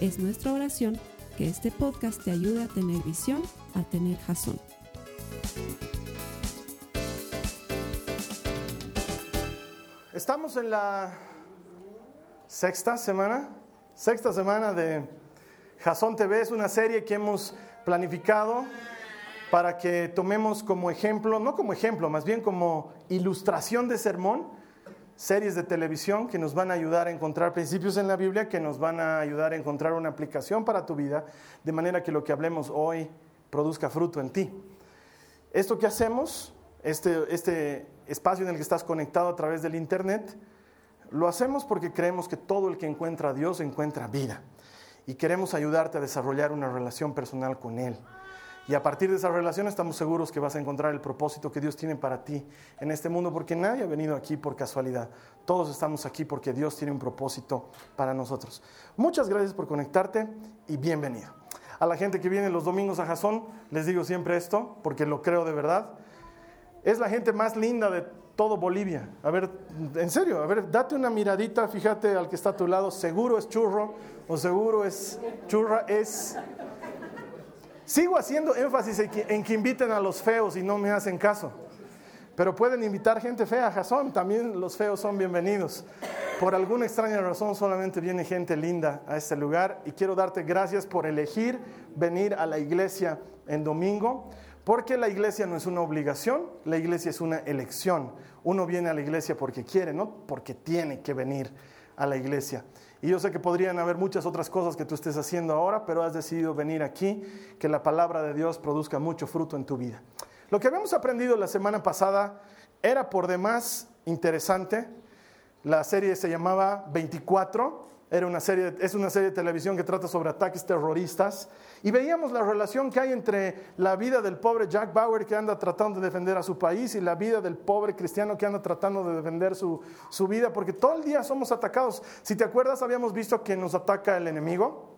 Es nuestra oración que este podcast te ayude a tener visión, a tener jazón. Estamos en la sexta semana, sexta semana de Jason TV. Es una serie que hemos planificado para que tomemos como ejemplo, no como ejemplo, más bien como ilustración de sermón, series de televisión que nos van a ayudar a encontrar principios en la Biblia, que nos van a ayudar a encontrar una aplicación para tu vida, de manera que lo que hablemos hoy produzca fruto en ti. Esto que hacemos, este, este espacio en el que estás conectado a través del Internet, lo hacemos porque creemos que todo el que encuentra a Dios encuentra vida. Y queremos ayudarte a desarrollar una relación personal con Él. Y a partir de esa relación estamos seguros que vas a encontrar el propósito que Dios tiene para ti en este mundo, porque nadie ha venido aquí por casualidad. Todos estamos aquí porque Dios tiene un propósito para nosotros. Muchas gracias por conectarte y bienvenido. A la gente que viene los domingos a Jazón, les digo siempre esto, porque lo creo de verdad. Es la gente más linda de todo Bolivia. A ver, en serio, a ver, date una miradita, fíjate al que está a tu lado, seguro es churro o seguro es churra, es Sigo haciendo énfasis en que, inviten a los feos y no me hacen caso. Pero pueden invitar gente fea Jason, también los feos son bienvenidos. Por alguna extraña razón solamente viene gente linda a este lugar y quiero darte gracias por elegir venir a la iglesia en domingo, porque la iglesia no es una obligación, la iglesia es una elección. Uno viene a la iglesia porque quiere, no porque tiene que venir a la iglesia. Y yo sé que podrían haber muchas otras cosas que tú estés haciendo ahora, pero has decidido venir aquí, que la palabra de Dios produzca mucho fruto en tu vida. Lo que habíamos aprendido la semana pasada era por demás interesante. La serie se llamaba 24 era una serie, es una serie de televisión que trata sobre ataques terroristas y veíamos la relación que hay entre la vida del pobre Jack Bauer que anda tratando de defender a su país y la vida del pobre cristiano que anda tratando de defender su, su vida, porque todo el día somos atacados. Si te acuerdas, habíamos visto que nos ataca el enemigo,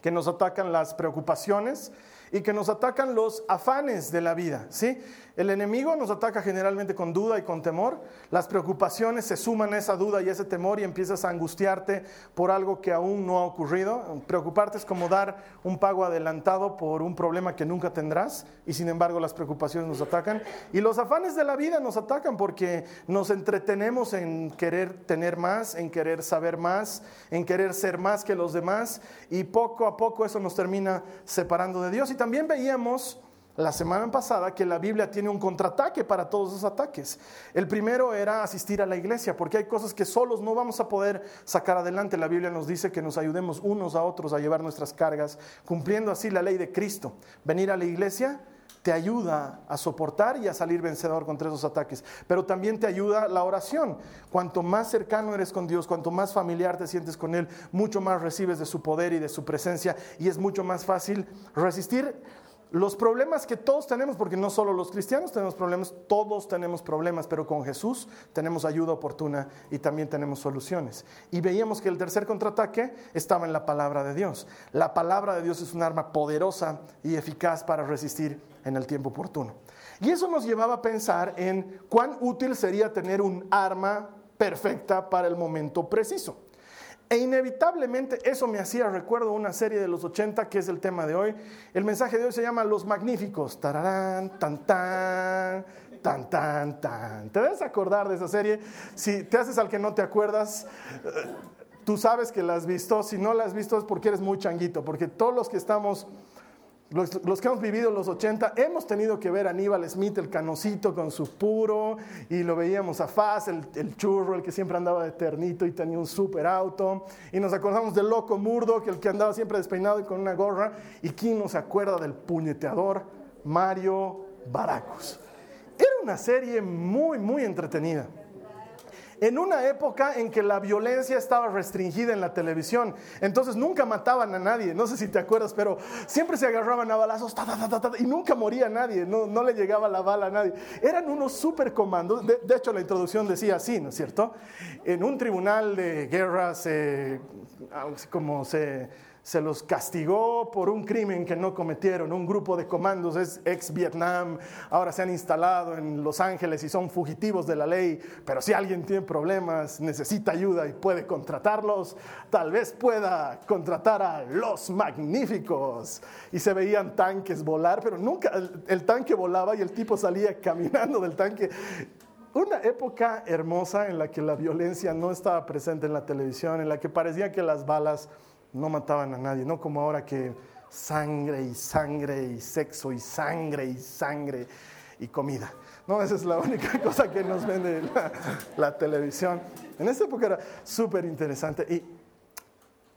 que nos atacan las preocupaciones y que nos atacan los afanes de la vida, ¿sí? El enemigo nos ataca generalmente con duda y con temor. Las preocupaciones se suman a esa duda y ese temor y empiezas a angustiarte por algo que aún no ha ocurrido. Preocuparte es como dar un pago adelantado por un problema que nunca tendrás y sin embargo las preocupaciones nos atacan. Y los afanes de la vida nos atacan porque nos entretenemos en querer tener más, en querer saber más, en querer ser más que los demás y poco a poco eso nos termina separando de Dios. Y también veíamos la semana pasada que la Biblia tiene un contraataque para todos esos ataques. El primero era asistir a la iglesia, porque hay cosas que solos no vamos a poder sacar adelante. La Biblia nos dice que nos ayudemos unos a otros a llevar nuestras cargas, cumpliendo así la ley de Cristo. Venir a la iglesia te ayuda a soportar y a salir vencedor contra esos ataques, pero también te ayuda la oración. Cuanto más cercano eres con Dios, cuanto más familiar te sientes con Él, mucho más recibes de su poder y de su presencia y es mucho más fácil resistir los problemas que todos tenemos, porque no solo los cristianos tenemos problemas, todos tenemos problemas, pero con Jesús tenemos ayuda oportuna y también tenemos soluciones. Y veíamos que el tercer contraataque estaba en la palabra de Dios. La palabra de Dios es un arma poderosa y eficaz para resistir en el tiempo oportuno. Y eso nos llevaba a pensar en cuán útil sería tener un arma perfecta para el momento preciso. E inevitablemente eso me hacía recuerdo una serie de los 80 que es el tema de hoy. El mensaje de hoy se llama Los Magníficos. Tararán, tan tan, tan tan tan. ¿Te debes acordar de esa serie? Si te haces al que no te acuerdas, eh, tú sabes que la has visto. Si no la has visto es porque eres muy changuito, porque todos los que estamos los, que hemos vivido los 80, hemos tenido que ver a Aníbal Smith, el canocito con su puro, y lo veíamos a Faz, el, churro, el que siempre andaba de ternito y tenía un super auto, y nos acordamos del loco Murdoch, el que andaba siempre despeinado y con una gorra, y quién no se acuerda del puñeteador Mario Baracus. Era una serie muy, muy entretenida. En una época en que la violencia estaba restringida en la televisión. Entonces nunca mataban a nadie, no sé si te acuerdas, pero siempre se agarraban a balazos y nunca moría nadie, no, le llegaba la bala a nadie. Eran unos super comandos, de, hecho la introducción decía así, ¿no es cierto? En un tribunal de guerra se, como se se los castigó por un crimen que no cometieron. Un grupo de comandos es ex Vietnam, ahora se han instalado en Los Ángeles y son fugitivos de la ley, pero si alguien tiene problemas, necesita ayuda y puede contratarlos, tal vez pueda contratar a los magníficos. Y se veían tanques volar, pero nunca el, el tanque volaba y el tipo salía caminando del tanque una época hermosa en la que la violencia no estaba presente en la televisión, en la que parecía que las balas no mataban a nadie, no como ahora que sangre y sangre y sexo y sangre y sangre y comida. No, esa es la única cosa que nos vende la, televisión. En esa época era súper interesante y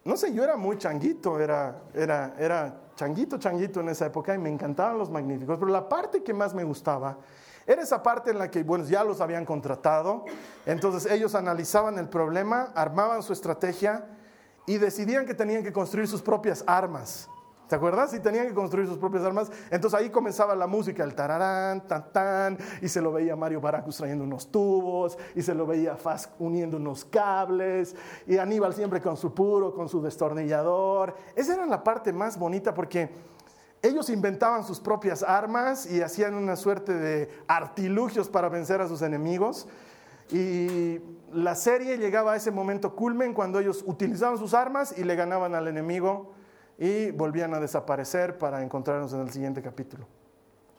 no sé, yo era muy changuito, era, era, era changuito, changuito en esa época y me encantaban los magníficos, pero la parte que más me gustaba era esa parte en la que, bueno, ya los habían contratado, entonces ellos analizaban el problema, armaban su estrategia y decidían que tenían que construir sus propias armas. ¿Te acuerdas? Y tenían que construir sus propias armas. Entonces ahí comenzaba la música, el tararán, tan, tan, y se lo veía Mario Baracus trayendo unos tubos, y se lo veía Faz uniendo unos cables, y Aníbal siempre con su puro, con su destornillador. Esa era la parte más bonita porque ellos inventaban sus propias armas y hacían una suerte de artilugios para vencer a sus enemigos. Y la serie llegaba a ese momento culmen cuando ellos utilizaban sus armas y le ganaban al enemigo y volvían a desaparecer para encontrarnos en el siguiente capítulo.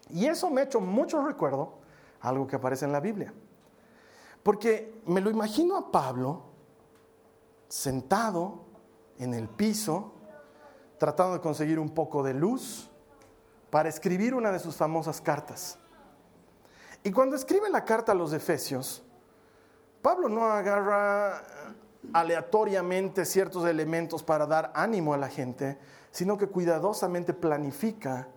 Y eso me ha hecho mucho recuerdo algo que aparece en la Biblia. Porque me lo imagino a Pablo sentado en el piso, tratando de conseguir un poco de luz para escribir una de sus famosas cartas. Y cuando escribe la carta a los Efesios, Pablo no agarra aleatoriamente ciertos elementos para dar ánimo a la gente, sino que cuidadosamente planifica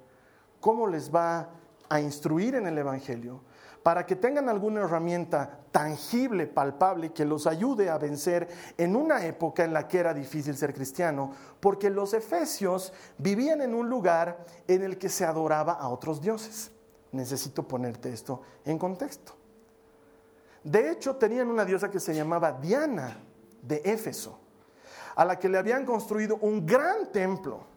cómo les va a instruir en el Evangelio, para que tengan alguna herramienta tangible, palpable, que los ayude a vencer en una época en la que era difícil ser cristiano, porque los efesios vivían en un lugar en el que se adoraba a otros dioses. Necesito ponerte esto en contexto. De hecho, tenían una diosa que se llamaba Diana de Éfeso, a la que le habían construido un gran templo.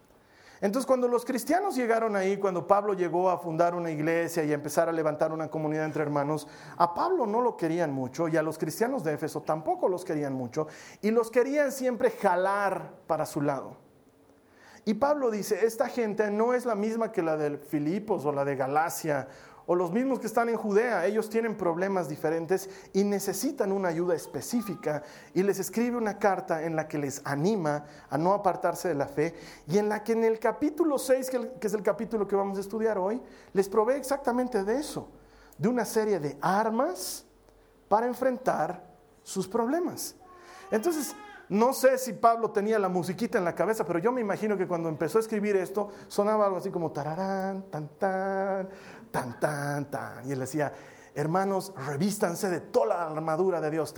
Entonces, cuando los cristianos llegaron ahí, cuando Pablo llegó a fundar una iglesia y a empezar a levantar una comunidad entre hermanos, a Pablo no lo querían mucho y a los cristianos de Éfeso tampoco los querían mucho y los querían siempre jalar para su lado. Y Pablo dice, esta gente no es la misma que la de Filipos o la de Galacia o los mismos que están en Judea, ellos tienen problemas diferentes y necesitan una ayuda específica y les escribe una carta en la que les anima a no apartarse de la fe y en la que en el capítulo 6, que es el capítulo que vamos a estudiar hoy, les provee exactamente de eso, de una serie de armas para enfrentar sus problemas. Entonces, no sé si Pablo tenía la musiquita en la cabeza, pero yo me imagino que cuando empezó a escribir esto sonaba algo así como tararán, tan, tan, tan, tan, tan. Y él decía, hermanos, revístanse de toda la armadura de Dios.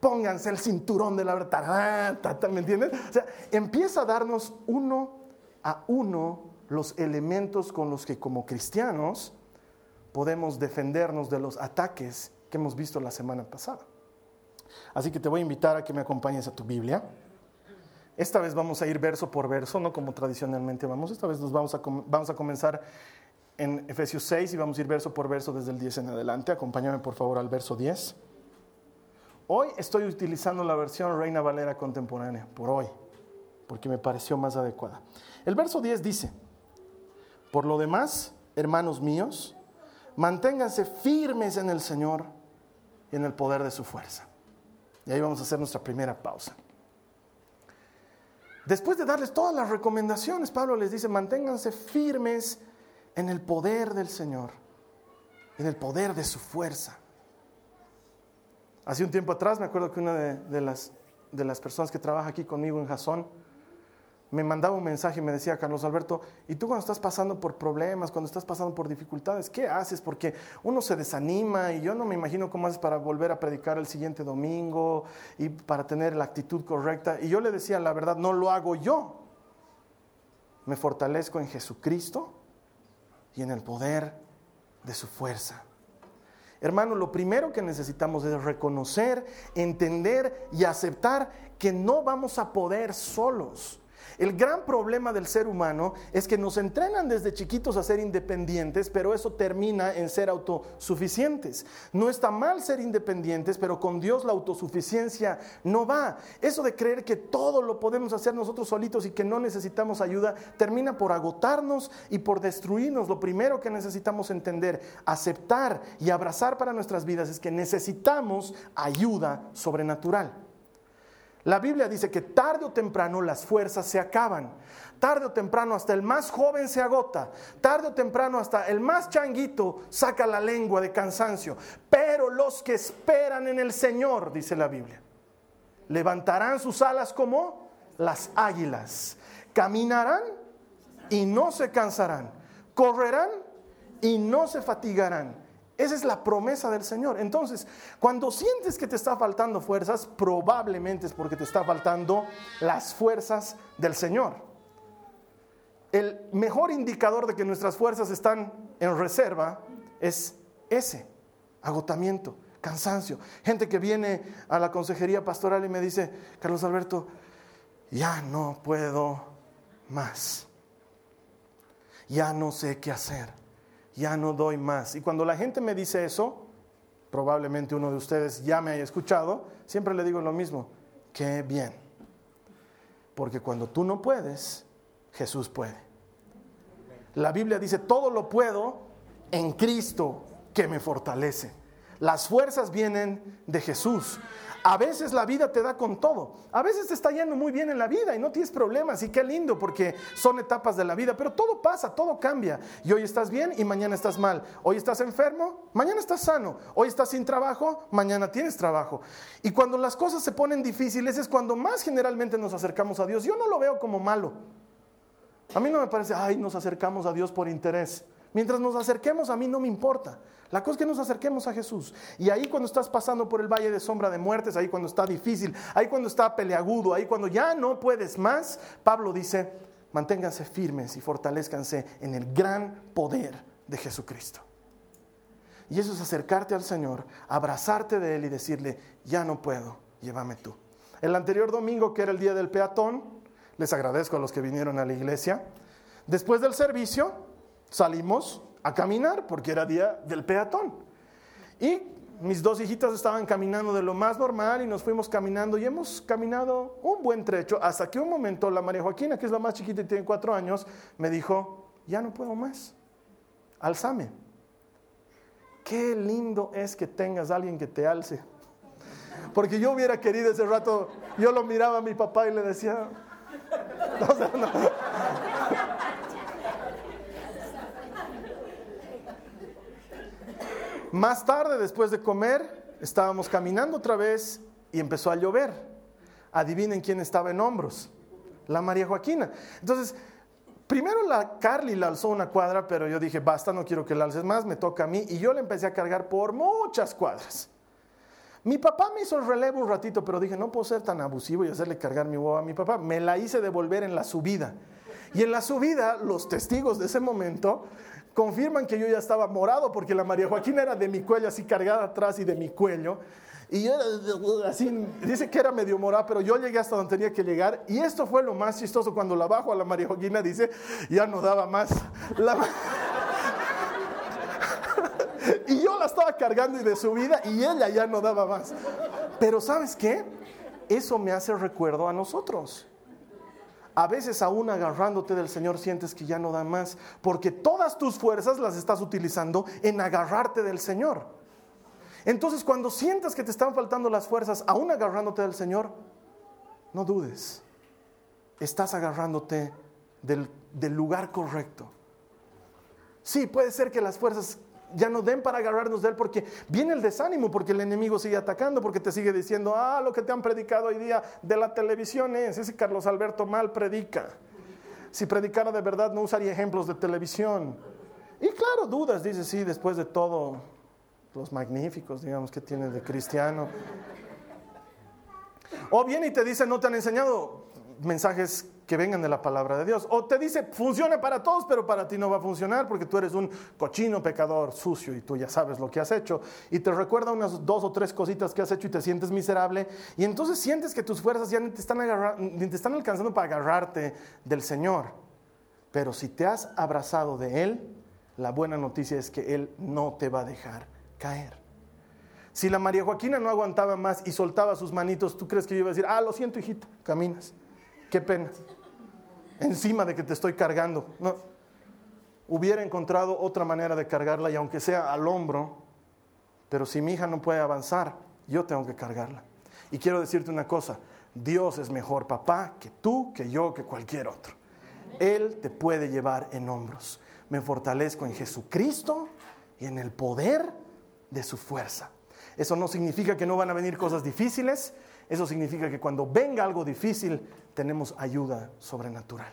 Pónganse el cinturón de la verdad. ¿Me entiendes? O sea, empieza a darnos uno a uno los elementos con los que como cristianos podemos defendernos de los ataques que hemos visto la semana pasada. Así que te voy a invitar a que me acompañes a tu Biblia. Esta vez vamos a ir verso por verso, no como tradicionalmente vamos. Esta vez nos vamos a, vamos a comenzar en Efesios 6 y vamos a ir verso por verso desde el 10 en adelante. Acompáñame por favor al verso 10. Hoy estoy utilizando la versión Reina Valera contemporánea, por hoy, porque me pareció más adecuada. El verso 10 dice, por lo demás, hermanos míos, manténganse firmes en el Señor y en el poder de su fuerza. Y ahí vamos a hacer nuestra primera pausa. Después de darles todas las recomendaciones, Pablo les dice, manténganse firmes en el poder del Señor, en el poder de su fuerza. Hace un tiempo atrás me acuerdo que una de, las, de las personas que trabaja aquí conmigo en Jasón me mandaba un mensaje y me decía, Carlos Alberto, ¿y tú cuando estás pasando por problemas, cuando estás pasando por dificultades, qué haces? Porque uno se desanima y yo no me imagino cómo haces para volver a predicar el siguiente domingo y para tener la actitud correcta. Y yo le decía, la verdad, no lo hago yo. Me fortalezco en Jesucristo y en el poder de su fuerza. Hermano, lo primero que necesitamos es reconocer, entender y aceptar que no vamos a poder solos. El gran problema del ser humano es que nos entrenan desde chiquitos a ser independientes, pero eso termina en ser autosuficientes. No está mal ser independientes, pero con Dios la autosuficiencia no va. Eso de creer que todo lo podemos hacer nosotros solitos y que no necesitamos ayuda, termina por agotarnos y por destruirnos. Lo primero que necesitamos entender, aceptar y abrazar para nuestras vidas es que necesitamos ayuda sobrenatural. La Biblia dice que tarde o temprano las fuerzas se acaban. Tarde o temprano hasta el más joven se agota. Tarde o temprano hasta el más changuito saca la lengua de cansancio. Pero los que esperan en el Señor, dice la Biblia, levantarán sus alas como las águilas. Caminarán y no se cansarán. Correrán y no se fatigarán. Esa es la promesa del Señor. Entonces, cuando sientes que te está faltando fuerzas, probablemente es porque te está faltando las fuerzas del Señor. El mejor indicador de que nuestras fuerzas están en reserva es ese, agotamiento, cansancio. Gente que viene a la consejería pastoral y me dice, Carlos Alberto, ya no puedo más. Ya no sé qué hacer ya no doy más. Y cuando la gente me dice eso, probablemente uno de ustedes ya me haya escuchado, siempre le digo lo mismo, qué bien. Porque cuando tú no puedes, Jesús puede. La Biblia dice, todo lo puedo en Cristo que me fortalece. Las fuerzas vienen de Jesús. A veces la vida te da con todo. A veces te está yendo muy bien en la vida y no tienes problemas. Y qué lindo porque son etapas de la vida. Pero todo pasa, todo cambia. Y hoy estás bien y mañana estás mal. Hoy estás enfermo, mañana estás sano. Hoy estás sin trabajo, mañana tienes trabajo. Y cuando las cosas se ponen difíciles es cuando más generalmente nos acercamos a Dios. Yo no lo veo como malo. A mí no me parece, ay, nos acercamos a Dios por interés. Mientras nos acerquemos, a mí no me importa. La cosa es que nos acerquemos a Jesús. Y ahí cuando estás pasando por el valle de sombra de muertes, ahí cuando está difícil, ahí cuando está peleagudo, ahí cuando ya no puedes más, Pablo dice, manténganse firmes y fortalezcanse en el gran poder de Jesucristo. Y eso es acercarte al Señor, abrazarte de Él y decirle, ya no puedo, llévame tú. El anterior domingo, que era el día del peatón, les agradezco a los que vinieron a la iglesia, después del servicio salimos a caminar porque era día del peatón. Y mis dos hijitas estaban caminando de lo más normal y nos fuimos caminando y hemos caminado un buen trecho hasta que un momento la María Joaquina, que es la más chiquita y tiene cuatro años, me dijo, ya no puedo más, alzame. Qué lindo es que tengas alguien que te alce. Porque yo hubiera querido ese rato, yo lo miraba a mi papá y le decía, no, Más tarde, después de comer, estábamos caminando otra vez y empezó a llover. Adivinen quién estaba en hombros. La María Joaquina. Entonces, primero la Carly la alzó una cuadra, pero yo dije, basta, no quiero que la alces más, me toca a mí. Y yo le empecé a cargar por muchas cuadras. Mi papá me hizo el relevo un ratito, pero dije, no puedo ser tan abusivo y hacerle cargar mi huevo a mi papá. Me la hice devolver en la subida. Y en la subida, los testigos de ese momento confirman que yo ya estaba morado porque la María Joaquina era de mi cuello, así cargada atrás y de mi cuello. Y yo así, dice que era medio morado, pero yo llegué hasta donde tenía que llegar. Y esto fue lo más chistoso cuando la bajo a la María Joaquina, dice, ya no daba más. y yo la estaba cargando y de subida y ella ya no daba más. Pero ¿sabes qué? Eso me hace recuerdo a nosotros. A veces aún agarrándote del Señor sientes que ya no da más, porque todas tus fuerzas las estás utilizando en agarrarte del Señor. Entonces cuando sientas que te están faltando las fuerzas, aún agarrándote del Señor, no dudes. Estás agarrándote del, del lugar correcto. Sí, puede ser que las fuerzas ya no den para agarrarnos de él porque viene el desánimo, porque el enemigo sigue atacando, porque te sigue diciendo, ah, lo que te han predicado hoy día de la televisión es, ese Carlos Alberto mal predica. Si predicara de verdad no usaría ejemplos de televisión. Y claro, dudas, dice, sí, después de todo, los magníficos, digamos, que tiene de cristiano. O viene y te dice, no te han enseñado mensajes que vengan de la palabra de Dios. O te dice, funciona para todos, pero para ti no va a funcionar porque tú eres un cochino pecador sucio y tú ya sabes lo que has hecho. Y te recuerda unas dos o tres cositas que has hecho y te sientes miserable. Y entonces sientes que tus fuerzas ya ni te están, alcanzando para agarrarte del Señor. Pero si te has abrazado de Él, la buena noticia es que Él no te va a dejar caer. Si la María Joaquina no aguantaba más y soltaba sus manitos, ¿tú crees que yo iba a decir, ah, lo siento, hijita, caminas? Qué pena. Encima de que te estoy cargando. No. Hubiera encontrado otra manera de cargarla y aunque sea al hombro, pero si mi hija no puede avanzar, yo tengo que cargarla. Y quiero decirte una cosa, Dios es mejor papá que tú, que yo, que cualquier otro. Él te puede llevar en hombros. Me fortalezco en Jesucristo y en el poder de su fuerza. Eso no significa que no van a venir cosas difíciles, eso significa que cuando venga algo difícil, tenemos ayuda sobrenatural.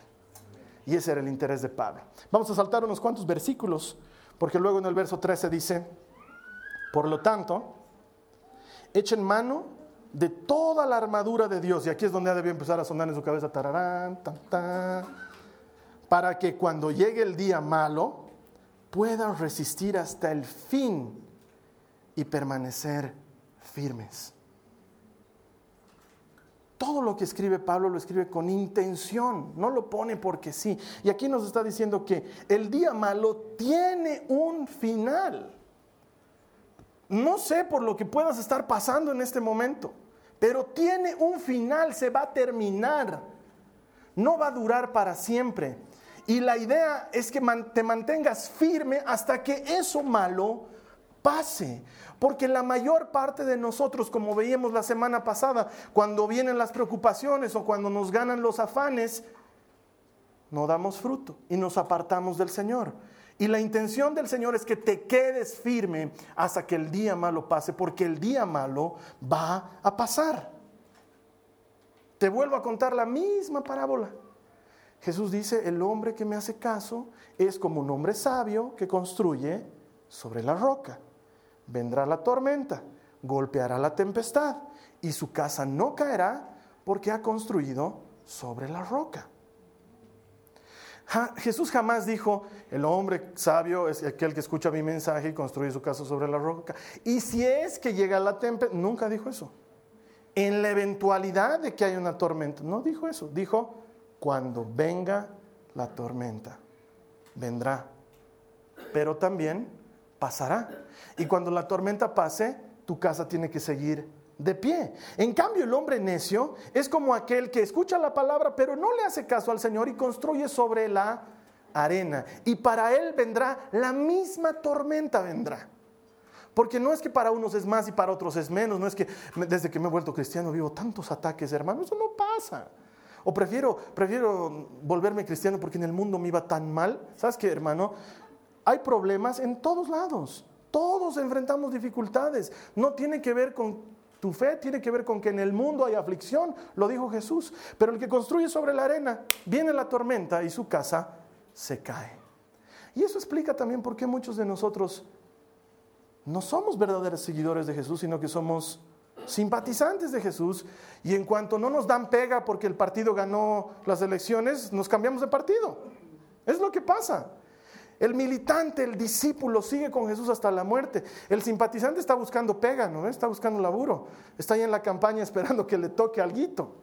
Y ese era el interés de Pablo. Vamos a saltar unos cuantos versículos, porque luego en el verso 13 dice, por lo tanto, echen mano de toda la armadura de Dios, y aquí es donde debe empezar a sonar en su cabeza, tararán, tan, para que cuando llegue el día malo, puedan resistir hasta el fin y permanecer firmes. Todo lo que escribe Pablo lo escribe con intención, no lo pone porque sí. Y aquí nos está diciendo que el día malo tiene un final. No sé por lo que puedas estar pasando en este momento, pero tiene un final, se va a terminar. No va a durar para siempre. Y la idea es que te mantengas firme hasta que eso malo pase. Porque la mayor parte de nosotros, como veíamos la semana pasada, cuando vienen las preocupaciones o cuando nos ganan los afanes, no damos fruto y nos apartamos del Señor. Y la intención del Señor es que te quedes firme hasta que el día malo pase, porque el día malo va a pasar. Te vuelvo a contar la misma parábola. Jesús dice, el hombre que me hace caso es como un hombre sabio que construye sobre la roca vendrá la tormenta, golpeará la tempestad y su casa no caerá porque ha construido sobre la roca. Jesús jamás dijo, el hombre sabio es aquel que escucha mi mensaje y construye su casa sobre la roca. Y si es que llega la tempestad, nunca dijo eso. En la eventualidad de que haya una tormenta, no dijo eso. Dijo, cuando venga la tormenta, vendrá. Pero también pasará. Y cuando la tormenta pase, tu casa tiene que seguir de pie. En cambio, el hombre necio es como aquel que escucha la palabra, pero no le hace caso al Señor y construye sobre la arena. Y para él vendrá la misma tormenta vendrá. Porque no es que para unos es más y para otros es menos, no es que desde que me he vuelto cristiano vivo tantos ataques, hermano, eso no pasa. O prefiero, prefiero volverme cristiano porque en el mundo me iba tan mal. ¿Sabes qué, hermano? Hay problemas en todos lados. Todos enfrentamos dificultades. No tiene que ver con tu fe, tiene que ver con que en el mundo hay aflicción, lo dijo Jesús. Pero el que construye sobre la arena, viene la tormenta y su casa se cae. Y eso explica también por qué muchos de nosotros no somos verdaderos seguidores de Jesús, sino que somos simpatizantes de Jesús. Y en cuanto no nos dan pega porque el partido ganó las elecciones, nos cambiamos de partido. Es lo que pasa. El militante, el discípulo sigue con Jesús hasta la muerte. El simpatizante está buscando pega, ¿no? Está buscando laburo. Está ahí en la campaña esperando que le toque algo.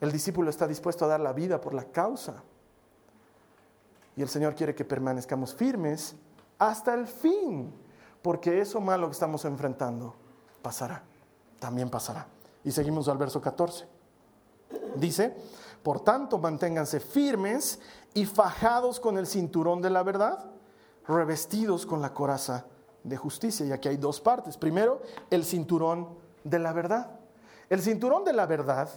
El discípulo está dispuesto a dar la vida por la causa. Y el Señor quiere que permanezcamos firmes hasta el fin, porque eso malo que estamos enfrentando pasará, también pasará. Y seguimos al verso 14. Dice, por tanto, manténganse firmes y fajados con el cinturón de la verdad, revestidos con la coraza de justicia. Y aquí hay dos partes. Primero, el cinturón de la verdad. El cinturón de la verdad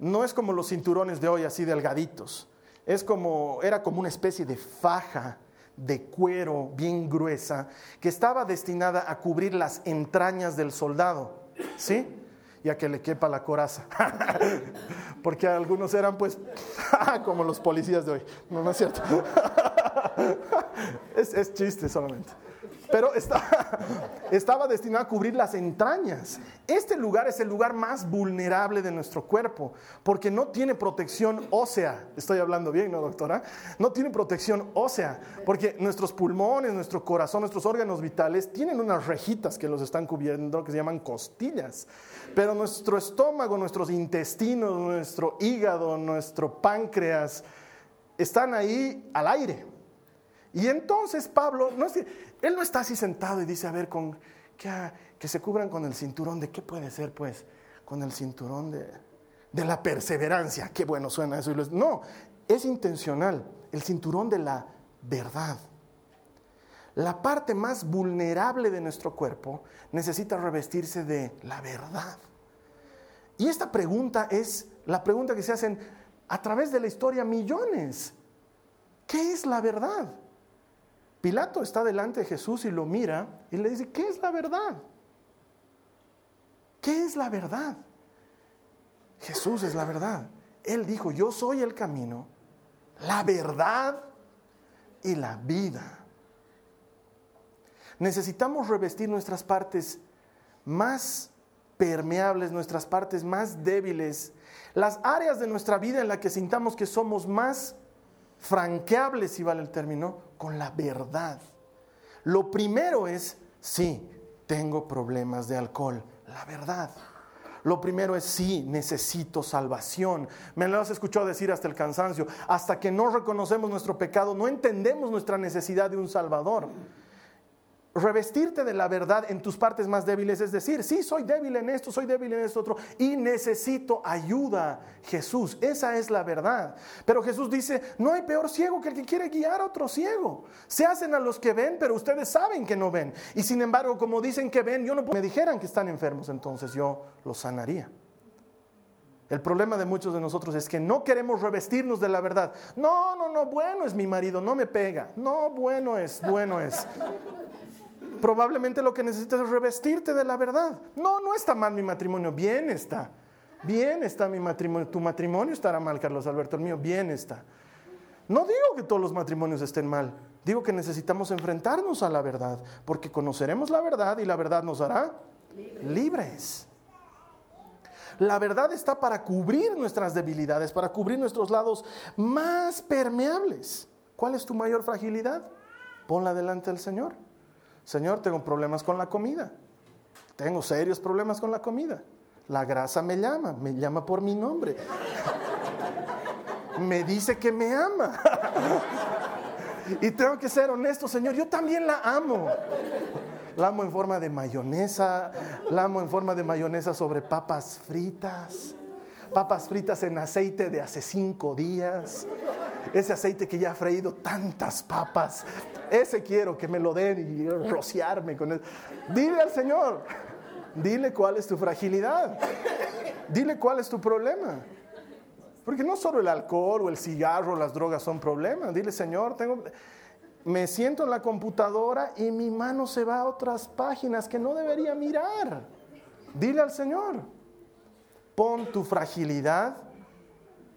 no es como los cinturones de hoy así delgaditos. Es como era como una especie de faja de cuero bien gruesa que estaba destinada a cubrir las entrañas del soldado, ¿sí? Y a que le quepa la coraza. Porque algunos eran pues como los policías de hoy. No, no es cierto. es, es chiste solamente pero estaba, destinado a cubrir las entrañas. Este lugar es el lugar más vulnerable de nuestro cuerpo, porque no tiene protección ósea. Estoy hablando bien, ¿no, doctora? No tiene protección ósea, porque nuestros pulmones, nuestro corazón, nuestros órganos vitales tienen unas rejitas que los están cubriendo, que se llaman costillas. Pero nuestro estómago, nuestros intestinos, nuestro hígado, nuestro páncreas, están ahí al aire. Y entonces Pablo, él no está así sentado y dice, a ver, con, que, que se cubran con el cinturón de, ¿qué puede ser pues? Con el cinturón de, de la perseverancia. Qué bueno suena eso. No, es intencional, el cinturón de la verdad. La parte más vulnerable de nuestro cuerpo necesita revestirse de la verdad. Y esta pregunta es la pregunta que se hacen a través de la historia millones. ¿Qué es la verdad? Pilato está delante de Jesús y lo mira y le dice, ¿qué es la verdad? ¿Qué es la verdad? Jesús es la verdad. Él dijo, yo soy el camino, la verdad y la vida. Necesitamos revestir nuestras partes más permeables, nuestras partes más débiles, las áreas de nuestra vida en las que sintamos que somos más franqueable, si vale el término, con la verdad. Lo primero es, sí, tengo problemas de alcohol, la verdad. Lo primero es, sí, necesito salvación. Me lo has escuchado decir hasta el cansancio. Hasta que no reconocemos nuestro pecado, no entendemos nuestra necesidad de un Salvador revestirte de la verdad en tus partes más débiles, es decir, sí, soy débil en esto, soy débil en esto otro, y necesito ayuda, Jesús, esa es la verdad. Pero Jesús dice, no hay peor ciego que el que quiere guiar a otro ciego. Se hacen a los que ven, pero ustedes saben que no ven. Y sin embargo, como dicen que ven, yo no me dijeran que están enfermos, entonces yo los sanaría. El problema de muchos de nosotros es que no queremos revestirnos de la verdad. No, no, no, bueno es mi marido, no me pega. No, bueno es, bueno es probablemente lo que necesitas es revestirte de la verdad. No, no está mal mi matrimonio, bien está. Bien está mi matrimonio. Tu matrimonio estará mal, Carlos Alberto, el mío, bien está. No digo que todos los matrimonios estén mal, digo que necesitamos enfrentarnos a la verdad, porque conoceremos la verdad y la verdad nos hará libres. La verdad está para cubrir nuestras debilidades, para cubrir nuestros lados más permeables. ¿Cuál es tu mayor fragilidad? Ponla delante del Señor. Señor, tengo problemas con la comida. Tengo serios problemas con la comida. La grasa me llama, me llama por mi nombre. Me dice que me ama. Y tengo que ser honesto, Señor, yo también la amo. La amo en forma de mayonesa, la amo en forma de mayonesa sobre papas fritas, papas fritas en aceite de hace cinco días, ese aceite que ya ha freído tantas papas, ese quiero que me lo den y rociarme con él. Dile al Señor, dile cuál es tu fragilidad, dile cuál es tu problema. Porque no solo el alcohol o el cigarro o las drogas son problemas. Dile, Señor, tengo, me siento en la computadora y mi mano se va a otras páginas que no debería mirar. Dile al Señor, pon tu fragilidad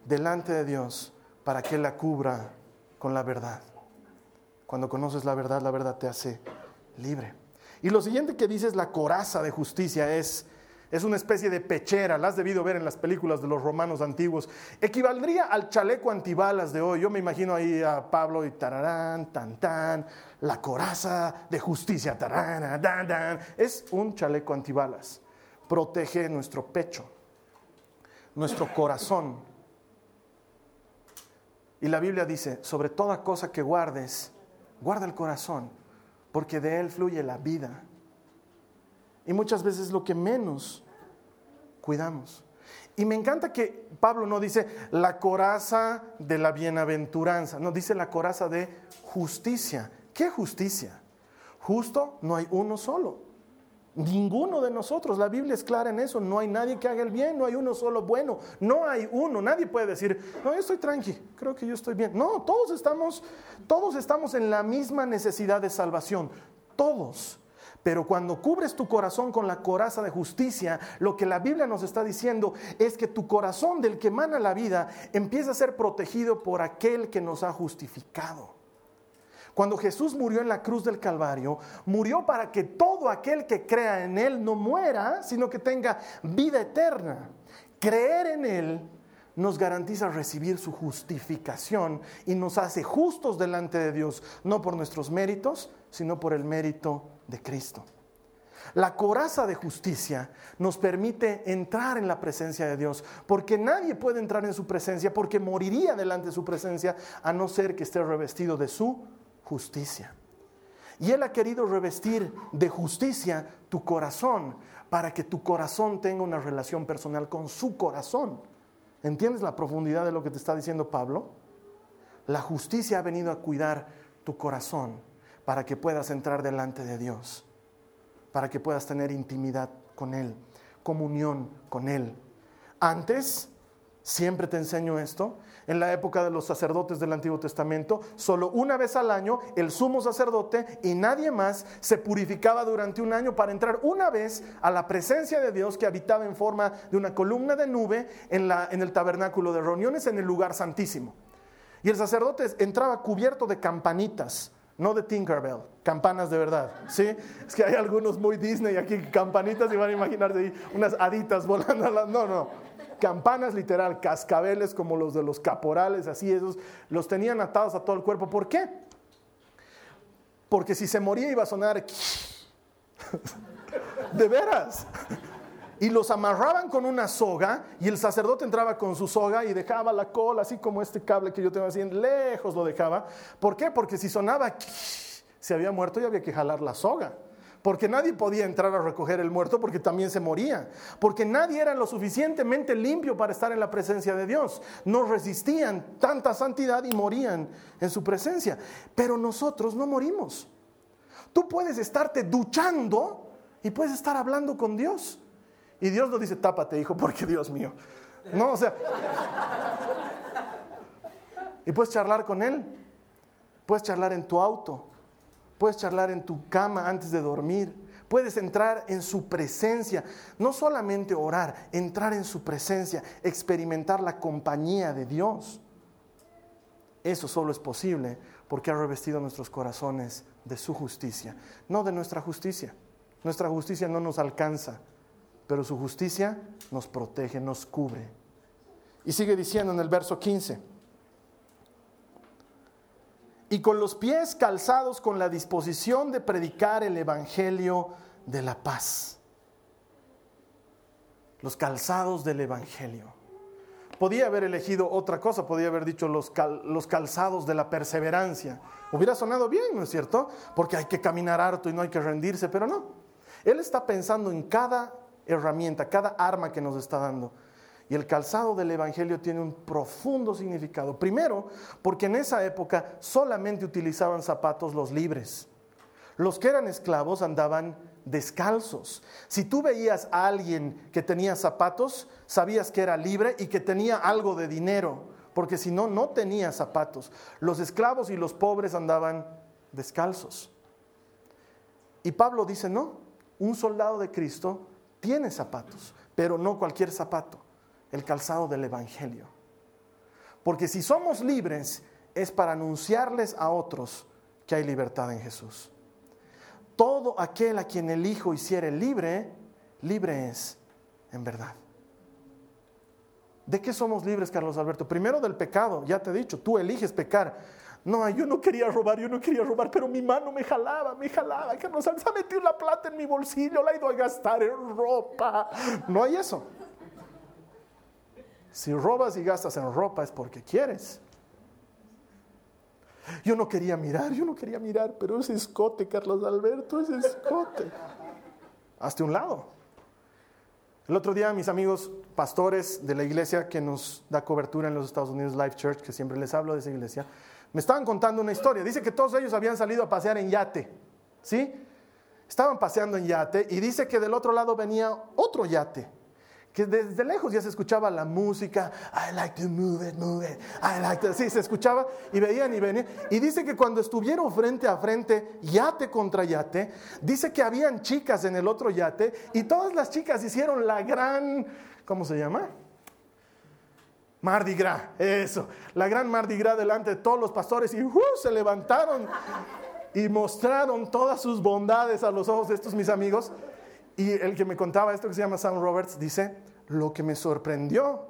delante de Dios para que la cubra con la verdad. Cuando conoces la verdad, la verdad te hace libre. Y lo siguiente que dice es la coraza de justicia, es, es una especie de pechera, la has debido ver en las películas de los romanos antiguos. Equivaldría al chaleco antibalas de hoy. Yo me imagino ahí a Pablo y tararán, tan, tan, la coraza de justicia, tararán, dan, dan. Es un chaleco antibalas. Protege nuestro pecho, nuestro corazón. Y la Biblia dice, sobre toda cosa que guardes, Guarda el corazón, porque de él fluye la vida. Y muchas veces lo que menos cuidamos. Y me encanta que Pablo no dice la coraza de la bienaventuranza, no dice la coraza de justicia. ¿Qué justicia? Justo no hay uno solo. Ninguno de nosotros, la Biblia es clara en eso, no hay nadie que haga el bien, no hay uno solo bueno, no hay uno, nadie puede decir, no, yo estoy tranqui, creo que yo estoy bien. No, todos estamos, todos estamos en la misma necesidad de salvación, todos. Pero cuando cubres tu corazón con la coraza de justicia, lo que la Biblia nos está diciendo es que tu corazón del que emana la vida empieza a ser protegido por aquel que nos ha justificado. Cuando Jesús murió en la cruz del Calvario, murió para que todo aquel que crea en Él no muera, sino que tenga vida eterna. Creer en Él nos garantiza recibir su justificación y nos hace justos delante de Dios, no por nuestros méritos, sino por el mérito de Cristo. La coraza de justicia nos permite entrar en la presencia de Dios, porque nadie puede entrar en su presencia, porque moriría delante de su presencia, a no ser que esté revestido de su justicia. Y Él ha querido revestir de justicia tu corazón para que tu corazón tenga una relación personal con su corazón. ¿Entiendes la profundidad de lo que te está diciendo Pablo? La justicia ha venido a cuidar tu corazón para que puedas entrar delante de Dios, para que puedas tener intimidad con Él, comunión con Él. Antes, siempre te enseño esto, en la época de los sacerdotes del Antiguo Testamento, solo una vez al año el sumo sacerdote y nadie más se purificaba durante un año para entrar una vez a la presencia de Dios que habitaba en forma de una columna de nube en, la, el tabernáculo de reuniones en el lugar santísimo. Y el sacerdote entraba cubierto de campanitas, no de Tinkerbell, campanas de verdad, ¿sí? Es que hay algunos muy Disney aquí, campanitas y van a imaginarse unas haditas volando. No, no, campanas literal, cascabeles como los de los caporales, así esos, los tenían atados a todo el cuerpo. ¿Por qué? Porque si se moría iba a sonar... de veras. Y los amarraban con una soga y el sacerdote entraba con su soga y dejaba la cola, así como este cable que yo tengo así, lejos lo dejaba. ¿Por qué? Porque si sonaba, se había muerto y había que jalar la soga porque nadie podía entrar a recoger el muerto porque también se moría, porque nadie era lo suficientemente limpio para estar en la presencia de Dios. No resistían tanta santidad y morían en su presencia. Pero nosotros no morimos. Tú puedes estarte duchando y puedes estar hablando con Dios. Y Dios no dice, tápate, hijo, porque Dios mío. No, o sea. Y puedes charlar con Él. Puedes charlar en tu auto puedes charlar en tu cama antes de dormir, puedes entrar en su presencia, no solamente orar, entrar en su presencia, experimentar la compañía de Dios. Eso solo es posible porque ha revestido nuestros corazones de su justicia, no de nuestra justicia. Nuestra justicia no nos alcanza, pero su justicia nos protege, nos cubre. Y sigue diciendo en el verso 15 y con los pies calzados con la disposición de predicar el Evangelio de la paz. Los calzados del Evangelio. Podía haber elegido otra cosa, podía haber dicho los, los calzados de la perseverancia. Hubiera sonado bien, ¿no es cierto? Porque hay que caminar harto y no hay que rendirse, pero no. Él está pensando en cada herramienta, cada arma que nos está dando. Y el calzado del Evangelio tiene un profundo significado. Primero, porque en esa época solamente utilizaban zapatos los libres. Los que eran esclavos andaban descalzos. Si tú veías a alguien que tenía zapatos, sabías que era libre y que tenía algo de dinero, porque si no, no tenía zapatos. Los esclavos y los pobres andaban descalzos. Y Pablo dice, no, un soldado de Cristo tiene zapatos, pero no cualquier zapato el calzado del Evangelio. Porque si somos libres es para anunciarles a otros que hay libertad en Jesús. Todo aquel a quien el Hijo hiciere libre, libre es en verdad. ¿De qué somos libres, Carlos Alberto? Primero del pecado, ya te he dicho, tú eliges pecar. No, yo no quería robar, yo no quería robar, pero mi mano me jalaba, me jalaba. Carlos, se ha metido la plata en mi bolsillo, la ha ido a gastar en ropa. No hay eso. Si robas y gastas en ropa es porque quieres. Yo no quería mirar, yo no quería mirar, pero ese escote, Carlos Alberto, ese escote. Hazte un lado. El otro día mis amigos pastores de la iglesia que nos da cobertura en los Estados Unidos, Life Church, que siempre les hablo de esa iglesia, me estaban contando una historia. Dice que todos ellos habían salido a pasear en yate, ¿sí? Estaban paseando en yate y dice que del otro lado venía otro yate que desde lejos ya se escuchaba la música, I like to move it, move it, I like to, sí, se escuchaba y veían y venían. Y dice que cuando estuvieron frente a frente, yate contra yate, dice que habían chicas en el otro yate y todas las chicas hicieron la gran, ¿cómo se llama? Mardi Gras, eso, la gran Mardi Gras delante de todos los pastores y uh, se levantaron y mostraron todas sus bondades a los ojos de estos mis amigos. Y el que me contaba esto que se llama Sam Roberts dice, lo que me sorprendió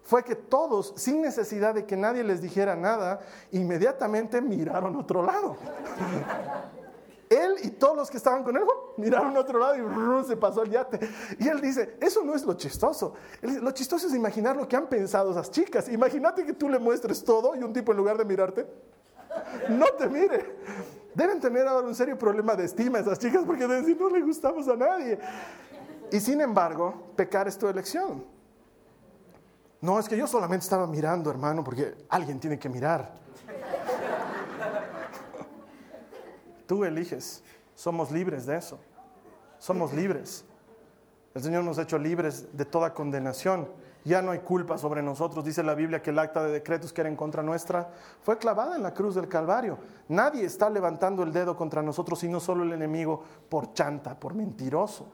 fue que todos, sin necesidad de que nadie les dijera nada, inmediatamente miraron otro lado. él y todos los que estaban con él miraron otro lado y se pasó el yate. Y él dice, eso no es lo chistoso. lo chistoso es imaginar lo que han pensado esas chicas. Imagínate que tú le muestres todo y un tipo en lugar de mirarte, no te mire. Deben tener ahora un serio problema de estima esas chicas porque deben decir, no le gustamos a nadie. Y sin embargo, pecar es tu elección. No, es que yo solamente estaba mirando, hermano, porque alguien tiene que mirar. Tú eliges. Somos libres de eso. Somos libres. El Señor nos ha hecho libres de toda condenación. Ya no hay culpa sobre nosotros. Dice la Biblia que el acta de decretos que era en contra nuestra fue clavada en la cruz del Calvario. Nadie está levantando el dedo contra nosotros, sino solo el enemigo por chanta, por mentiroso.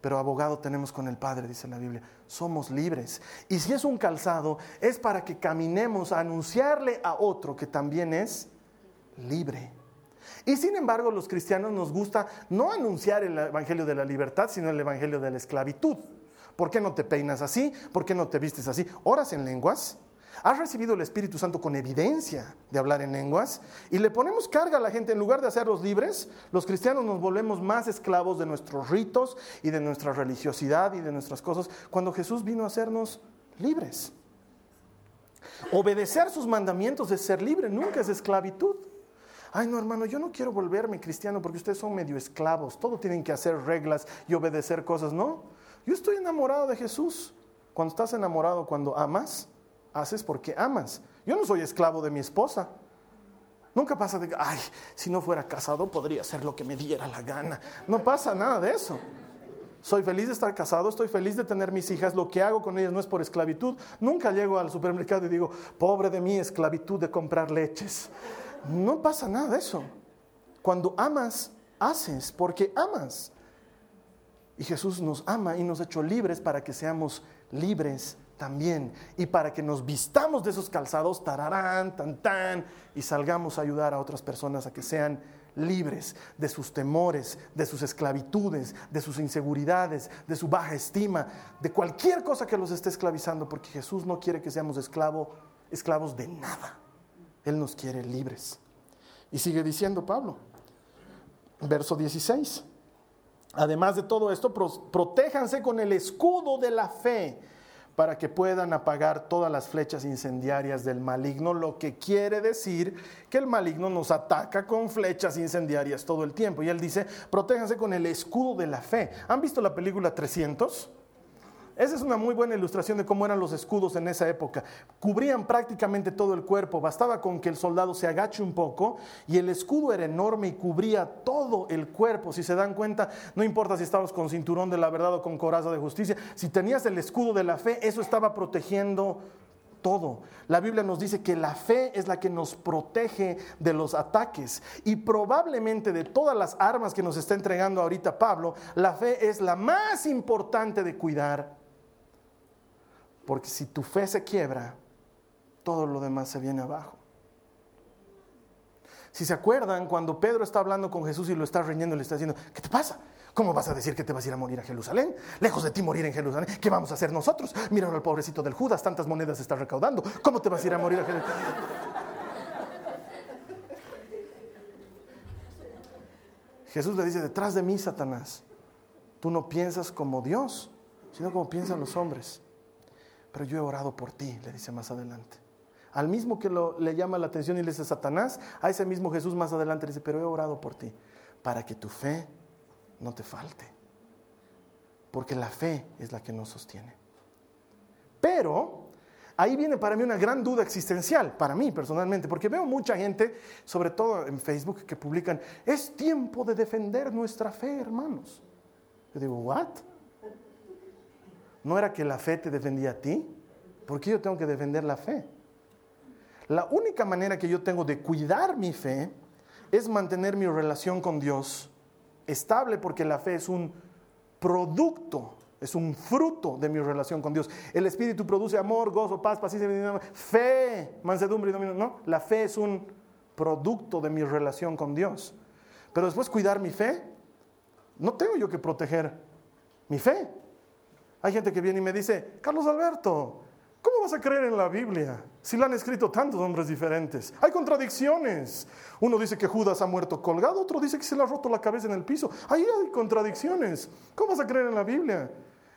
Pero abogado tenemos con el Padre, dice la Biblia. Somos libres. Y si es un calzado, es para que caminemos a anunciarle a otro que también es libre. Y sin embargo, los cristianos nos gusta no anunciar el Evangelio de la libertad, sino el Evangelio de la esclavitud. ¿Por qué no te peinas así? ¿Por qué no te vistes así? ¿Oras en lenguas? ¿Has recibido el Espíritu Santo con evidencia de hablar en lenguas? Y le ponemos carga a la gente. En lugar de hacerlos libres, los cristianos nos volvemos más esclavos de nuestros ritos y de nuestra religiosidad y de nuestras cosas, cuando Jesús vino a hacernos libres. Obedecer sus mandamientos es ser libre, nunca es esclavitud. Ay, no, hermano, yo no quiero volverme cristiano porque ustedes son medio esclavos. Todo tienen que hacer reglas y obedecer cosas. No, yo estoy enamorado de Jesús. Cuando estás enamorado, cuando amas, haces porque amas. Yo no soy esclavo de mi esposa. Nunca pasa de, ay, si no fuera casado podría hacer lo que me diera la gana. No pasa nada de eso. Soy feliz de estar casado, estoy feliz de tener mis hijas. Lo que hago con ellas no es por esclavitud. Nunca llego al supermercado y digo, pobre de mí, esclavitud de comprar leches. No pasa nada de eso. Cuando amas, haces porque amas. Y Jesús nos ama y nos ha hecho libres para que seamos libres también. Y para que nos vistamos de esos calzados, tararán, tan, tan, y salgamos a ayudar a otras personas a que sean libres de sus temores, de sus esclavitudes, de sus inseguridades, de su baja estima, de cualquier cosa que los esté esclavizando, porque Jesús no quiere que seamos esclavo, esclavos de nada. Él nos quiere libres. Y sigue diciendo Pablo, verso 16. Además de todo esto, protéjanse con el escudo de la fe para que puedan apagar todas las flechas incendiarias del maligno, lo que quiere decir que el maligno nos ataca con flechas incendiarias todo el tiempo. Y él dice, protéjanse con el escudo de la fe. ¿Han visto la película 300? Esa es una muy buena ilustración de cómo eran los escudos en esa época. Cubrían prácticamente todo el cuerpo, bastaba con que el soldado se agache un poco y el escudo era enorme y cubría todo el cuerpo. Si se dan cuenta, no importa si estabas con cinturón de la verdad o con coraza de justicia, si tenías el escudo de la fe, eso estaba protegiendo todo. La Biblia nos dice que la fe es la que nos protege de los ataques y probablemente de todas las armas que nos está entregando ahorita Pablo, la fe es la más importante de cuidar porque si tu fe se quiebra, todo lo demás se viene abajo. Si se acuerdan, cuando Pedro está hablando con Jesús y lo está riñendo, le está diciendo, ¿qué te pasa? ¿Cómo vas a decir que te vas a ir a morir a Jerusalén? Lejos de ti morir en Jerusalén. ¿Qué vamos a hacer nosotros? Mira al pobrecito del Judas, tantas monedas está recaudando. ¿Cómo te vas a ir a morir a Jerusalén? Jesús le dice, detrás de mí, Satanás, tú no piensas como Dios, sino como piensan los hombres pero yo he orado por ti, le dice más adelante. Al mismo que le llama la atención y le dice Satanás, a ese mismo Jesús más adelante le dice, pero he orado por ti, para que tu fe no te falte. Porque la fe es la que nos sostiene. Pero ahí viene para mí una gran duda existencial, para mí personalmente, porque veo mucha gente, sobre todo en Facebook, que publican, es tiempo de defender nuestra fe, hermanos. Yo digo, ¿what? ¿No era que la fe te defendía a ti? ¿Por qué yo tengo que defender la fe? La única manera que yo tengo de cuidar mi fe es mantener mi relación con Dios estable porque la fe es un producto, es un fruto de mi relación con Dios. El Espíritu produce amor, gozo, paz, paciencia, fe, mansedumbre y dominio. No, la fe es un producto de mi relación con Dios. Pero después cuidar mi fe, no tengo yo que proteger mi fe. Hay gente que viene y me dice, Carlos Alberto, ¿Cómo vas a creer en la Biblia si la han escrito tantos hombres diferentes? Hay contradicciones. Uno dice que Judas ha muerto colgado, otro dice que se le ha roto la cabeza en el piso. Ahí hay contradicciones. ¿Cómo vas a creer en la Biblia?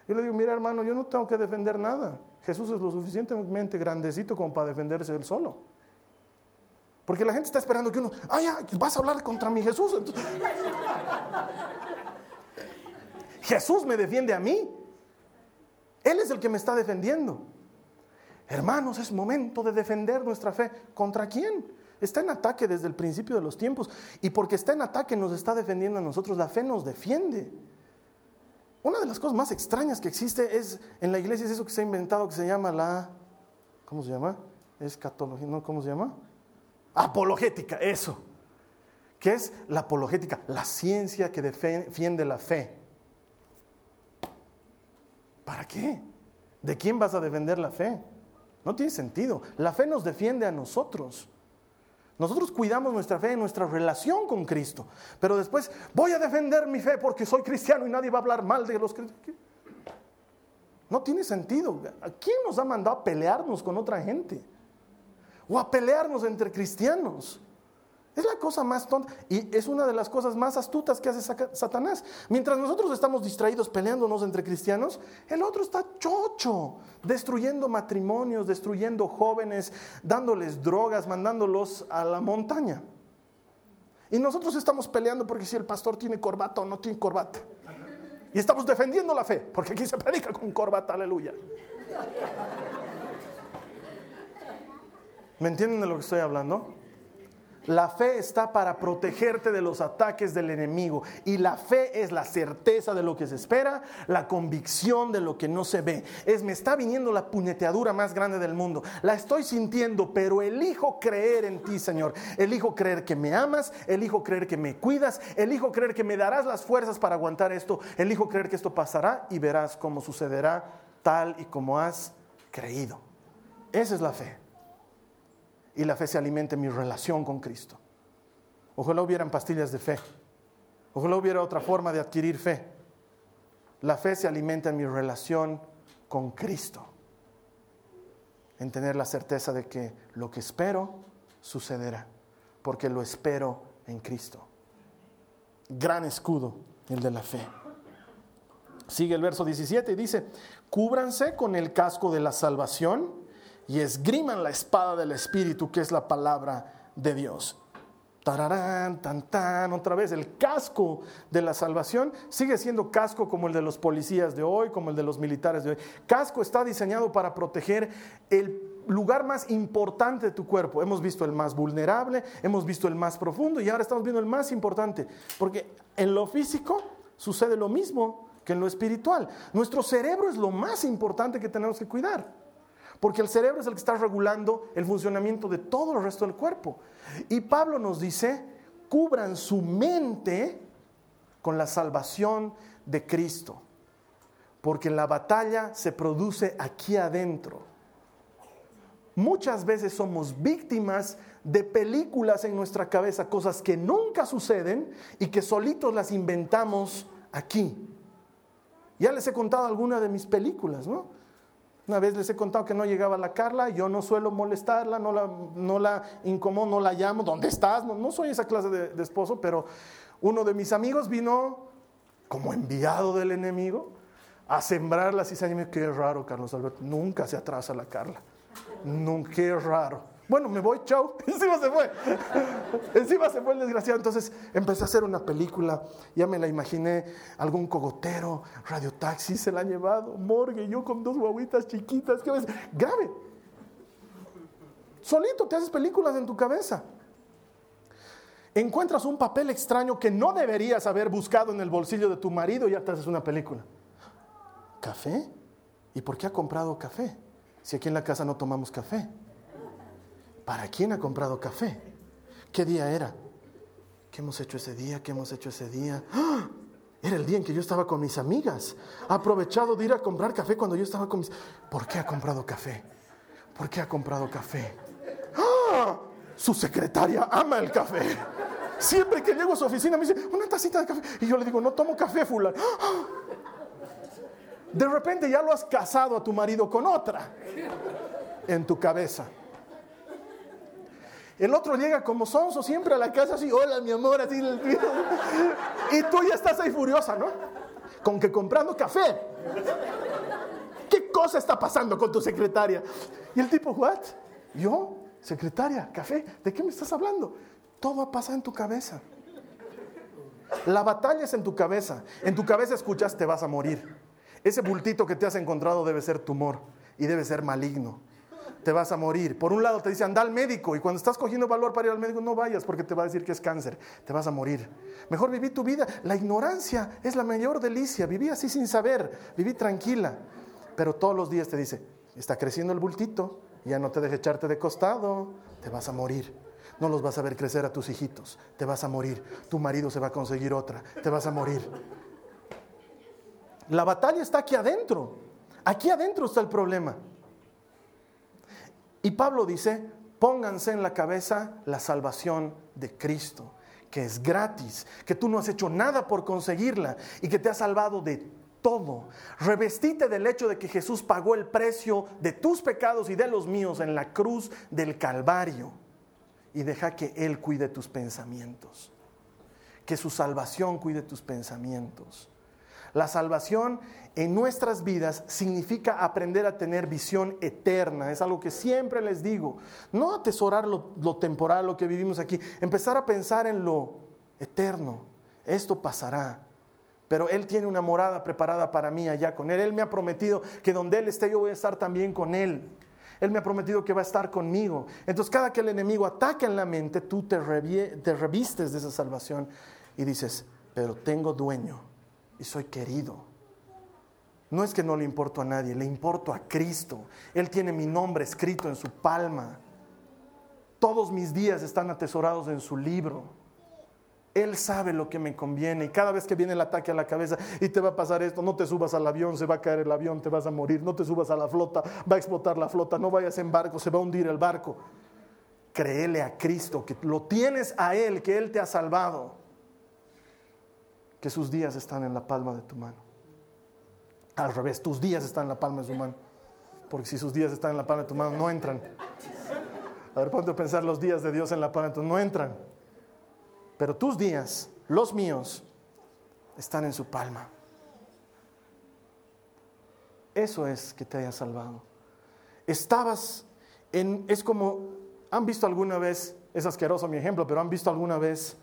Yo le digo, mira hermano, yo no tengo que defender nada. Jesús es lo suficientemente grandecito como para defenderse él solo. Porque la gente está esperando que uno, ay, vas a hablar contra mi Jesús. Jesús me defiende a mí. Él es el que me está defendiendo. Hermanos, es momento de defender nuestra fe. ¿Contra quién? Está en ataque desde el principio de los tiempos. Y porque está en ataque nos está defendiendo a nosotros. La fe nos defiende. Una de las cosas más extrañas que existe es en la iglesia es eso que se ha inventado que se llama la ¿cómo se llama? Escatología, ¿no? ¿Cómo se llama? Apologética, eso. ¿Qué es la apologética? La ciencia que defiende la fe. ¿Para qué? ¿De quién vas a defender la fe? No tiene sentido. La fe nos defiende a nosotros. Nosotros cuidamos nuestra fe, nuestra relación con Cristo. Pero después voy a defender mi fe porque soy cristiano y nadie va a hablar mal de los cristianos. No tiene sentido. quién nos ha mandado a pelearnos con otra gente? O a pelearnos entre cristianos. Es la cosa más tonta y es una de las cosas más astutas que hace Satanás. Mientras nosotros estamos distraídos peleándonos entre cristianos, el otro está chocho, destruyendo matrimonios, destruyendo jóvenes, dándoles drogas, mandándolos a la montaña. Y nosotros estamos peleando porque si el pastor tiene corbata o no tiene corbata. Y estamos defendiendo la fe, porque aquí se predica con corbata, aleluya. ¿Me entienden de lo que estoy hablando? La fe está para protegerte de los ataques del enemigo y la fe es la certeza de lo que se espera, la convicción de lo que no se ve. Es me está viniendo la puñeteadura más grande del mundo. La estoy sintiendo, pero elijo creer en ti, Señor. Elijo creer que me amas, elijo creer que me cuidas, elijo creer que me darás las fuerzas para aguantar esto, elijo creer que esto pasará y verás cómo sucederá tal y como has creído. Esa es la fe y la fe se alimenta en mi relación con Cristo. Ojalá hubieran pastillas de fe. Ojalá hubiera otra forma de adquirir fe. La fe se alimenta en mi relación con Cristo. En tener la certeza de que lo que espero sucederá, porque lo espero en Cristo. Gran escudo el de la fe. Sigue el verso 17 y dice, cúbranse con el casco de la salvación y esgriman la espada del Espíritu, que es la palabra de Dios. Tararán, tan, tan, otra vez, el casco de la salvación sigue siendo casco como el de los policías de hoy, como el de los militares de hoy. Casco está diseñado para proteger el lugar más importante de tu cuerpo. Hemos visto el más vulnerable, hemos visto el más profundo y ahora estamos viendo el más importante, porque en lo físico sucede lo mismo que en lo espiritual. Nuestro cerebro es lo más importante que tenemos que cuidar. Porque el cerebro es el que está regulando el funcionamiento de todo el resto del cuerpo. Y Pablo nos dice, cubran su mente con la salvación de Cristo. Porque la batalla se produce aquí adentro. Muchas veces somos víctimas de películas en nuestra cabeza, cosas que nunca suceden y que solitos las inventamos aquí. Ya les he contado algunas de mis películas, ¿no? Una vez les he contado que no llegaba la Carla, yo no suelo molestarla, no la, no la incomodo, no la llamo, ¿dónde estás? No, soy esa clase de, esposo, pero uno de mis amigos vino como enviado del enemigo a sembrar la cizaña. Qué raro, Carlos Alberto, nunca se atrasa la Carla, nunca, qué raro. Bueno, me voy, chao. Encima se fue. Encima se fue el desgraciado. Entonces empecé a hacer una película. Ya me la imaginé. Algún cogotero, radiotaxi se la ha llevado. Morgue, yo con dos guaguitas chiquitas. ¿Qué ves? Grave. Solito te haces películas en tu cabeza. Encuentras un papel extraño que no deberías haber buscado en el bolsillo de tu marido y ya te haces una película. ¿Café? ¿Y por qué ha comprado café? Si aquí en la casa no tomamos café. ¿Para quién ha comprado café? ¿Qué día era? ¿Qué hemos hecho ese día? ¿Qué hemos hecho ese día? ¡Ah! Era el día en que yo estaba con mis amigas. Ha aprovechado de ir a comprar café cuando yo estaba con mis... ¿Por qué ha comprado café? ¿Por qué ha comprado café? ¡Ah! Su secretaria ama el café. Siempre que llego a su oficina me dice, una tacita de café. Y yo le digo, no tomo café, fulano. De repente ya lo has casado a tu marido con otra en tu cabeza. El otro llega como sonso siempre a la casa así, hola mi amor, así. Y tú ya estás ahí furiosa, ¿no? Con que comprando café. ¿Qué cosa está pasando con tu secretaria? Y el tipo, ¿what? ¿Yo? Secretaria, café, ¿de qué me estás hablando? Todo va a pasar en tu cabeza. La batalla es en tu cabeza. En tu cabeza escuchas, te vas a morir. Ese bultito que te has encontrado debe ser tumor y debe ser maligno te vas a morir. Por un lado te dice, anda al médico y cuando estás cogiendo valor para ir al médico, no vayas porque te va a decir que es cáncer, te vas a morir. Mejor viví tu vida. La ignorancia es la mayor delicia. Viví así sin saber, viví tranquila. Pero todos los días te dice, está creciendo el bultito, ya no te dejes echarte de costado, te vas a morir. No los vas a ver crecer a tus hijitos, te vas a morir. Tu marido se va a conseguir otra, te vas a morir. La batalla está aquí adentro. Aquí adentro está el problema. Y Pablo dice, pónganse en la cabeza la salvación de Cristo, que es gratis, que tú no has hecho nada por conseguirla y que te ha salvado de todo. Revestite del hecho de que Jesús pagó el precio de tus pecados y de los míos en la cruz del Calvario y deja que Él cuide tus pensamientos, que su salvación cuide tus pensamientos. La salvación en nuestras vidas significa aprender a tener visión eterna. Es algo que siempre les digo. No atesorar lo, temporal, lo que vivimos aquí. Empezar a pensar en lo eterno. Esto pasará. Pero Él tiene una morada preparada para mí allá con Él. Él me ha prometido que donde Él esté yo voy a estar también con Él. Él me ha prometido que va a estar conmigo. Entonces cada que el enemigo ataca en la mente, tú te, te revistes de esa salvación y dices, pero tengo dueño y soy querido. No es que no le importo a nadie, le importo a Cristo. Él tiene mi nombre escrito en su palma. Todos mis días están atesorados en su libro. Él sabe lo que me conviene y cada vez que viene el ataque a la cabeza y te va a pasar esto, no te subas al avión, se va a caer el avión, te vas a morir, no te subas a la flota, va a explotar la flota, no vayas en barco, se va a hundir el barco. Créele a Cristo, que lo tienes a Él, que Él te ha salvado que sus días están en la palma de tu mano. Al revés, tus días están en la palma de su mano. Porque si sus días están en la palma de tu mano, no entran. A ver, ponte a pensar los días de Dios en la palma de tu mano, no entran. Pero tus días, los míos, están en su palma. Eso es que te haya salvado. Estabas en, es como, ¿han visto alguna vez, es asqueroso mi ejemplo, pero han visto alguna vez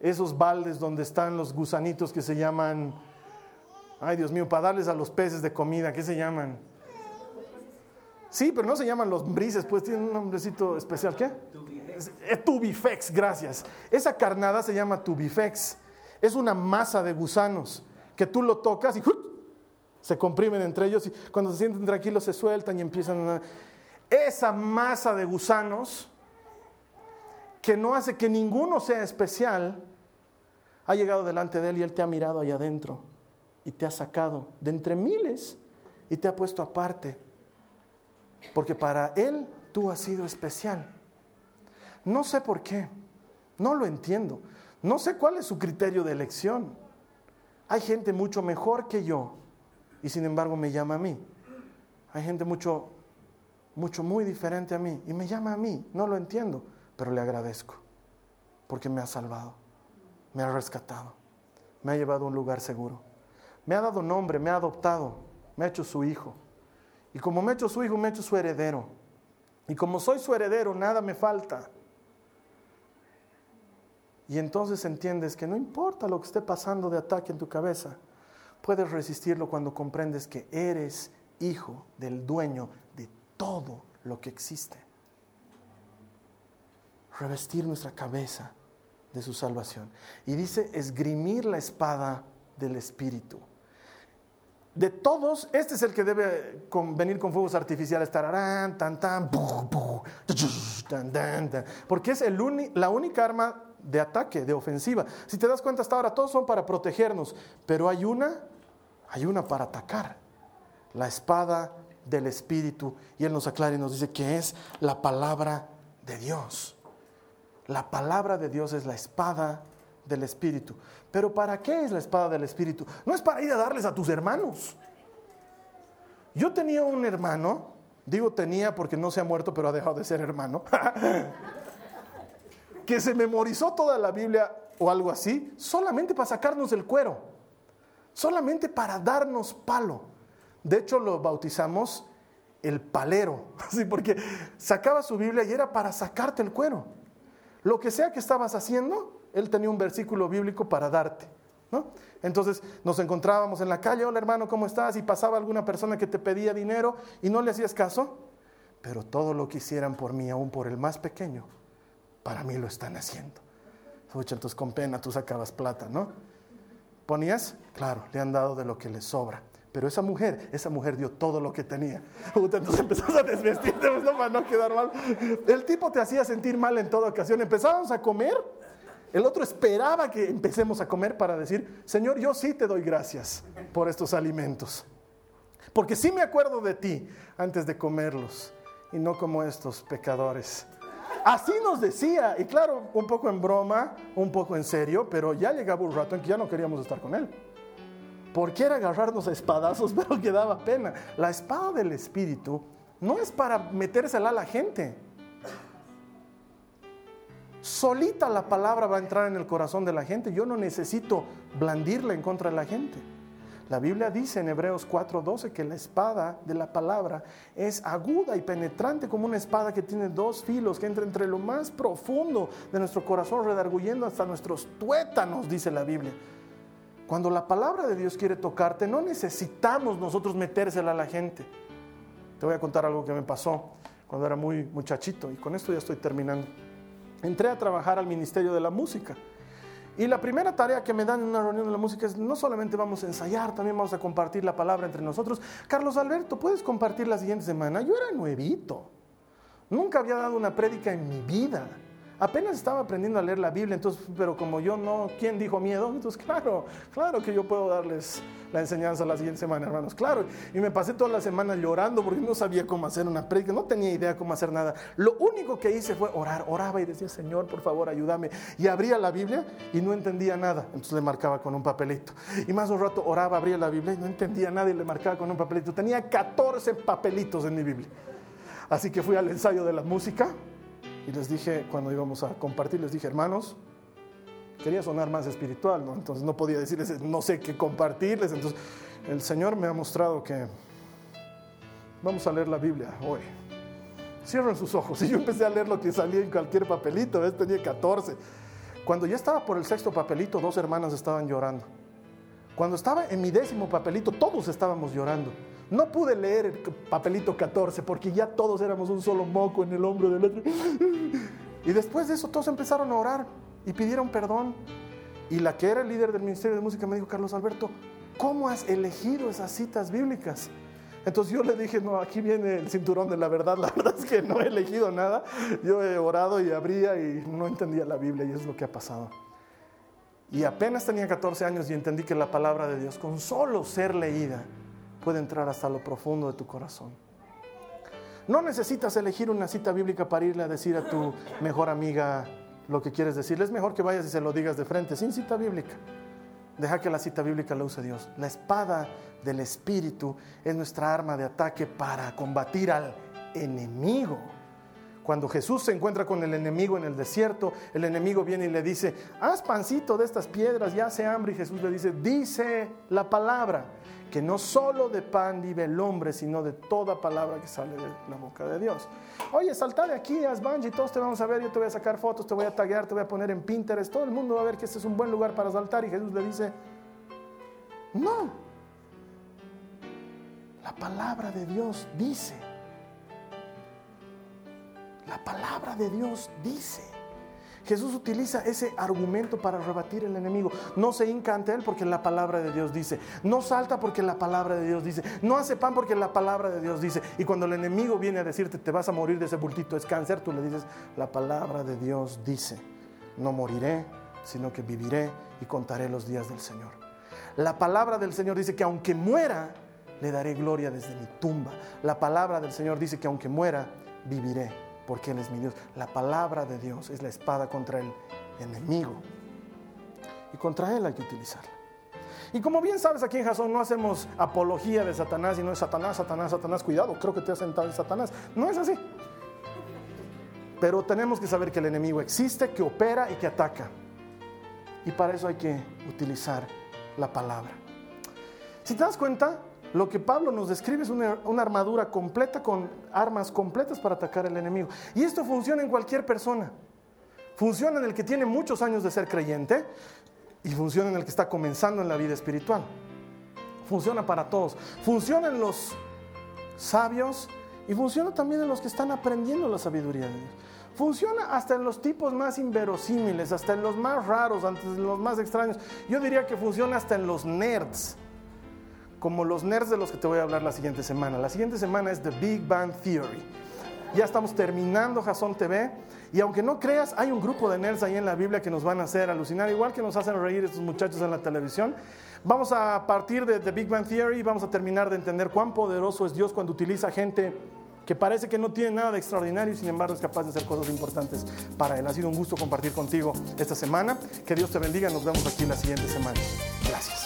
esos baldes donde están los gusanitos que se llaman, ay Dios mío, para darles a los peces de comida, ¿qué se llaman? Sí, pero no se llaman los brises, pues tienen un nombrecito especial, ¿qué? Tubifex, gracias. Esa carnada se llama tubifex. Es una masa de gusanos que tú lo tocas y se comprimen entre ellos y cuando se sienten tranquilos se sueltan y empiezan a... Esa masa de gusanos que no hace que ninguno sea especial, ha llegado delante de Él y Él te ha mirado allá adentro y te ha sacado de entre miles y te ha puesto aparte. Porque para Él tú has sido especial. No sé por qué, no lo entiendo. No sé cuál es su criterio de elección. Hay gente mucho mejor que yo y sin embargo me llama a mí. Hay gente mucho, mucho muy diferente a mí y me llama a mí. No lo entiendo pero le agradezco porque me ha salvado, me ha rescatado, me ha llevado a un lugar seguro, me ha dado nombre, me ha adoptado, me ha hecho su hijo. Y como me ha hecho su hijo, me ha hecho su heredero. Y como soy su heredero, nada me falta. Y entonces entiendes que no importa lo que esté pasando de ataque en tu cabeza, puedes resistirlo cuando comprendes que eres hijo del dueño de todo lo que existe. Revestir nuestra cabeza de su salvación. Y dice, esgrimir la espada del Espíritu. De todos, este es el que debe venir con fuegos artificiales, tararán, tan, tan, porque es el la única arma de ataque, de ofensiva. Si te das cuenta hasta ahora, todos son para protegernos, pero hay una, hay una para atacar, la espada del Espíritu. Y Él nos aclara y nos dice que es la palabra de Dios. La palabra de Dios es la espada del Espíritu. Pero ¿para qué es la espada del Espíritu? No es para ir a darles a tus hermanos. Yo tenía un hermano, digo tenía porque no se ha muerto, pero ha dejado de ser hermano, que se memorizó toda la Biblia o algo así, solamente para sacarnos el cuero, solamente para darnos palo. De hecho, lo bautizamos el palero, ¿sí? porque sacaba su Biblia y era para sacarte el cuero. Lo que sea que estabas haciendo, él tenía un versículo bíblico para darte. ¿no? Entonces nos encontrábamos en la calle, hola hermano, ¿cómo estás? Y pasaba alguna persona que te pedía dinero y no le hacías caso, pero todo lo que hicieran por mí, aún por el más pequeño, para mí lo están haciendo. entonces con pena tú sacabas plata, ¿no? ¿Ponías? Claro, le han dado de lo que le sobra. Pero esa mujer, esa mujer dio todo lo que tenía. Entonces empezamos a desvestirte pues, para no quedar mal. El tipo te hacía sentir mal en toda ocasión. Empezábamos a comer el otro esperaba que empecemos a comer para decir, Señor, yo sí te doy gracias por estos alimentos. Porque sí me acuerdo de ti antes de comerlos y no como estos pecadores. Así nos decía, y claro, un poco en broma, un poco en serio, pero ya llegaba un rato en que ya no queríamos estar con él. Porque era agarrarnos a espadazos, pero que daba pena. La espada del Espíritu no es para metérsela a la gente. Solita la palabra va a entrar en el corazón de la gente. Yo no necesito blandirla en contra de la gente. La Biblia dice en Hebreos 4:12 que la espada de la palabra es aguda y penetrante como una espada que tiene dos filos, que entra entre lo más profundo de nuestro corazón, redarguyendo hasta nuestros tuétanos, dice la Biblia. Cuando la palabra de Dios quiere tocarte, no necesitamos nosotros metérsela a la gente. Te voy a contar algo que me pasó cuando era muy muchachito y con esto ya estoy terminando entré a trabajar al Ministerio de la Música. Y la primera tarea que me dan en una reunión de la música es no solamente vamos a ensayar, también vamos a compartir la palabra entre nosotros. Carlos Alberto, ¿puedes compartir la siguiente semana? Yo era nuevito. Nunca había dado una prédica en mi vida. Apenas estaba aprendiendo a leer la Biblia, entonces, pero como yo no, ¿quién dijo miedo? Entonces, claro, claro que yo puedo darles la enseñanza la siguiente semana, hermanos, claro. Y me pasé toda la semana llorando porque no sabía cómo hacer una prédica, no tenía idea cómo hacer nada. Lo único que hice fue orar, oraba y decía, Señor, por favor, ayúdame. Y abría la Biblia y no entendía nada, entonces le marcaba con un papelito. Y más un rato oraba, abría la Biblia y no entendía nada y le marcaba con un papelito. Tenía 14 papelitos en mi Biblia. Así que fui al ensayo de la música y les dije, cuando íbamos a compartir, les dije, hermanos, quería sonar más espiritual, ¿no? Entonces no podía decirles, no sé qué compartirles. Entonces el Señor me ha mostrado que vamos a leer la Biblia hoy. Cierren sus ojos. Y yo empecé a leer lo que salía en cualquier papelito. Este tenía 14. Cuando ya estaba por el sexto papelito, dos hermanas estaban llorando. Cuando estaba en mi décimo papelito, todos estábamos llorando. No pude leer el papelito 14 porque ya todos éramos un solo moco en el hombro del otro. Y después de eso todos empezaron a orar y pidieron perdón. Y la que era el líder del Ministerio de Música me dijo, Carlos Alberto, ¿cómo has elegido esas citas bíblicas? Entonces yo le dije, no, aquí viene el cinturón de la verdad. La verdad es que no he elegido nada. Yo he orado y abría y no entendía la Biblia y es lo que ha pasado. Y apenas tenía 14 años y entendí que la palabra de Dios, con solo ser leída, puede entrar hasta lo profundo de tu corazón. No necesitas elegir una cita bíblica para irle a decir a tu mejor amiga lo que quieres decirle. Es mejor que vayas y se lo digas de frente, sin cita bíblica. Deja que la cita bíblica la use Dios. La espada del Espíritu es nuestra arma de ataque para combatir al enemigo. Cuando Jesús se encuentra con el enemigo en el desierto, el enemigo viene y le dice, haz pancito de estas piedras y hace hambre. Y Jesús le dice, dice la palabra que no solo de pan vive el hombre, sino de toda palabra que sale de la boca de Dios. Oye, salta de aquí, haz bungee, todos te vamos a ver, yo te voy a sacar fotos, te voy a taguear, te voy a poner en Pinterest, todo el mundo va a ver que este es un buen lugar para saltar. Y Jesús le dice, no, la palabra de Dios dice, la palabra de Dios dice Jesús utiliza ese argumento para rebatir el enemigo. No se hinca ante él porque la palabra de Dios dice. No salta porque la palabra de Dios dice. No hace pan porque la palabra de Dios dice. Y cuando el enemigo viene a decirte, te vas a morir de ese bultito, es cáncer, tú le dices, la palabra de Dios dice, no moriré, sino que viviré y contaré los días del Señor. La palabra del Señor dice que aunque muera, le daré gloria desde mi tumba. La palabra del Señor dice que aunque muera, viviré, porque Él es mi Dios. La palabra de Dios es la espada contra el enemigo. Y contra Él hay que utilizarla. Y como bien sabes, aquí en Jasón no hacemos apología de Satanás y no es Satanás, Satanás, Satanás, cuidado, creo que te has sentado en Satanás. No es así. Pero tenemos que saber que el enemigo existe, que opera y que ataca. Y para eso hay que utilizar la palabra. Si te das cuenta, lo que Pablo nos describe es una, armadura completa con armas completas para atacar al enemigo. Y esto funciona en cualquier persona. Funciona en el que tiene muchos años de ser creyente y funciona en el que está comenzando en la vida espiritual. Funciona para todos. Funciona en los sabios y funciona también en los que están aprendiendo la sabiduría de Dios. Funciona hasta en los tipos más inverosímiles, hasta en los más raros, hasta en los más extraños. Yo diría que funciona hasta en los nerds, como los nerds de los que te voy a hablar la siguiente semana. La siguiente semana es The Big Bang Theory. Ya estamos terminando Jason TV y aunque no creas, hay un grupo de nerds ahí en la Biblia que nos van a hacer alucinar, igual que nos hacen reír estos muchachos en la televisión. Vamos a partir de The Big Bang Theory y vamos a terminar de entender cuán poderoso es Dios cuando utiliza gente que parece que no tiene nada de extraordinario y sin embargo es capaz de hacer cosas importantes para Él. Ha sido un gusto compartir contigo esta semana. Que Dios te bendiga. Nos vemos aquí la siguiente semana. Gracias.